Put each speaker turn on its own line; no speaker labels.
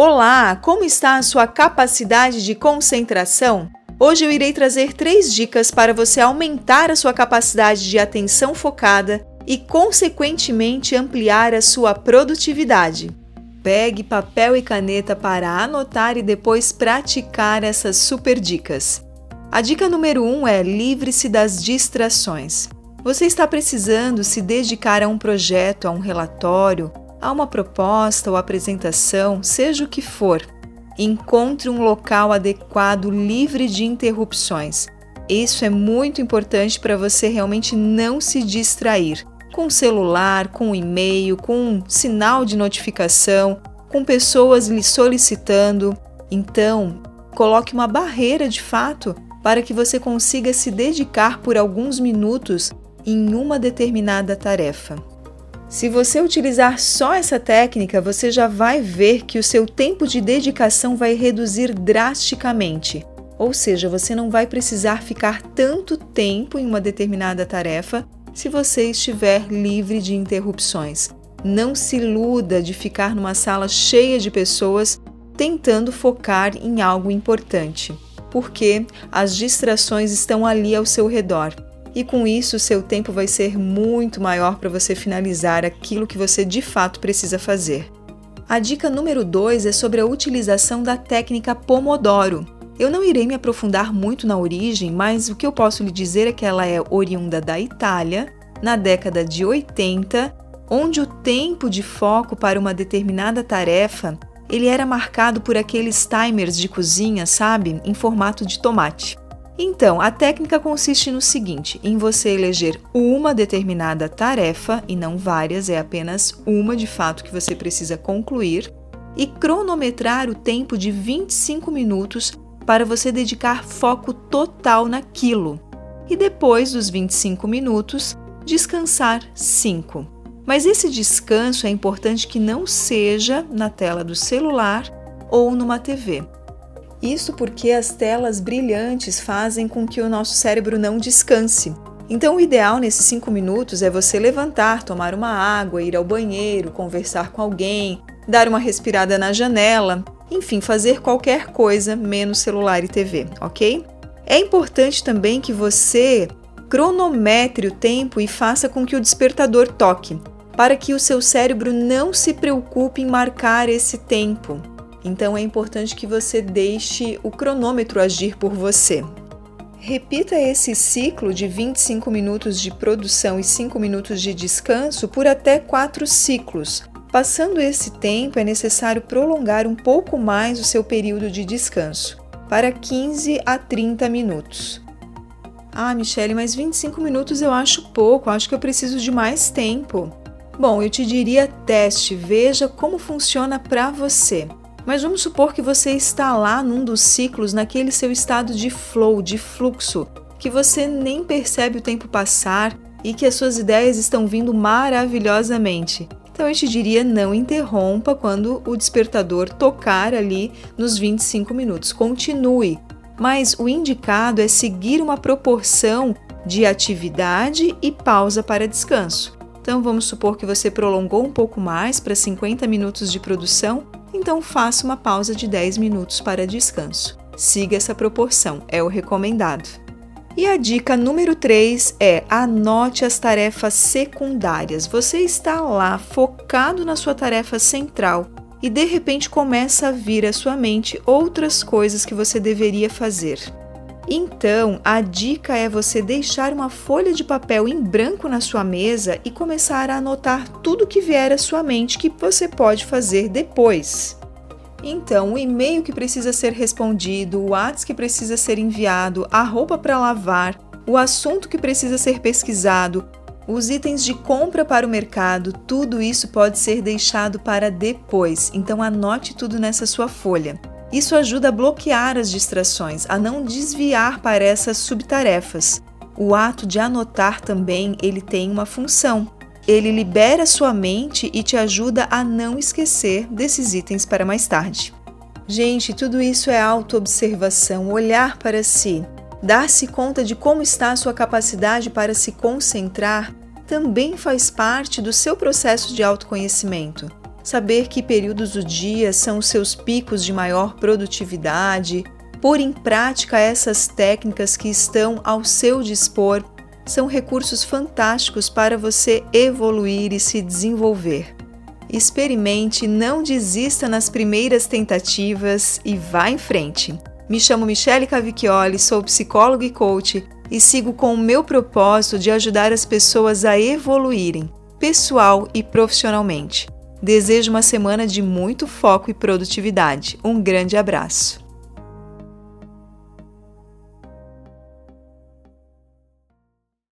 Olá, como está a sua capacidade de concentração? Hoje eu irei trazer três dicas para você aumentar a sua capacidade de atenção focada e, consequentemente, ampliar a sua produtividade. Pegue papel e caneta para anotar e depois praticar essas super dicas. A dica número 1 um é livre-se das distrações. Você está precisando se dedicar a um projeto, a um relatório, a uma proposta ou apresentação, seja o que for. Encontre um local adequado, livre de interrupções. Isso é muito importante para você realmente não se distrair com celular, com e-mail, com um sinal de notificação, com pessoas lhe solicitando. Então, coloque uma barreira de fato para que você consiga se dedicar por alguns minutos em uma determinada tarefa. Se você utilizar só essa técnica, você já vai ver que o seu tempo de dedicação vai reduzir drasticamente. Ou seja, você não vai precisar ficar tanto tempo em uma determinada tarefa se você estiver livre de interrupções. Não se iluda de ficar numa sala cheia de pessoas tentando focar em algo importante, porque as distrações estão ali ao seu redor e com isso seu tempo vai ser muito maior para você finalizar aquilo que você de fato precisa fazer. A dica número 2 é sobre a utilização da técnica Pomodoro. Eu não irei me aprofundar muito na origem, mas o que eu posso lhe dizer é que ela é oriunda da Itália, na década de 80, onde o tempo de foco para uma determinada tarefa ele era marcado por aqueles timers de cozinha, sabe, em formato de tomate. Então, a técnica consiste no seguinte: em você eleger uma determinada tarefa e não várias, é apenas uma de fato que você precisa concluir, e cronometrar o tempo de 25 minutos para você dedicar foco total naquilo. E depois dos 25 minutos, descansar 5. Mas esse descanso é importante que não seja na tela do celular ou numa TV. Isso porque as telas brilhantes fazem com que o nosso cérebro não descanse. Então, o ideal nesses cinco minutos é você levantar, tomar uma água, ir ao banheiro, conversar com alguém, dar uma respirada na janela, enfim, fazer qualquer coisa menos celular e TV, ok? É importante também que você cronometre o tempo e faça com que o despertador toque, para que o seu cérebro não se preocupe em marcar esse tempo. Então é importante que você deixe o cronômetro agir por você. Repita esse ciclo de 25 minutos de produção e 5 minutos de descanso por até 4 ciclos. Passando esse tempo, é necessário prolongar um pouco mais o seu período de descanso, para 15 a 30 minutos. Ah, Michele, mas 25 minutos eu acho pouco, acho que eu preciso de mais tempo. Bom, eu te diria teste, veja como funciona para você. Mas vamos supor que você está lá num dos ciclos, naquele seu estado de flow, de fluxo, que você nem percebe o tempo passar e que as suas ideias estão vindo maravilhosamente. Então eu te diria não interrompa quando o despertador tocar ali nos 25 minutos. Continue. Mas o indicado é seguir uma proporção de atividade e pausa para descanso. Então vamos supor que você prolongou um pouco mais para 50 minutos de produção então faça uma pausa de 10 minutos para descanso. Siga essa proporção, é o recomendado. E a dica número 3 é anote as tarefas secundárias. Você está lá focado na sua tarefa central e de repente começa a vir à sua mente outras coisas que você deveria fazer. Então, a dica é você deixar uma folha de papel em branco na sua mesa e começar a anotar tudo que vier à sua mente que você pode fazer depois. Então, o e-mail que precisa ser respondido, o WhatsApp que precisa ser enviado, a roupa para lavar, o assunto que precisa ser pesquisado, os itens de compra para o mercado, tudo isso pode ser deixado para depois. Então, anote tudo nessa sua folha. Isso ajuda a bloquear as distrações, a não desviar para essas subtarefas. O ato de anotar também, ele tem uma função. Ele libera sua mente e te ajuda a não esquecer desses itens para mais tarde. Gente, tudo isso é autoobservação, olhar para si, dar-se conta de como está a sua capacidade para se concentrar também faz parte do seu processo de autoconhecimento. Saber que períodos do dia são os seus picos de maior produtividade, pôr em prática essas técnicas que estão ao seu dispor são recursos fantásticos para você evoluir e se desenvolver. Experimente, não desista nas primeiras tentativas e vá em frente. Me chamo Michele Cavicchioli, sou psicóloga e coach e sigo com o meu propósito de ajudar as pessoas a evoluírem, pessoal e profissionalmente. Desejo uma semana de muito foco e produtividade. Um grande abraço.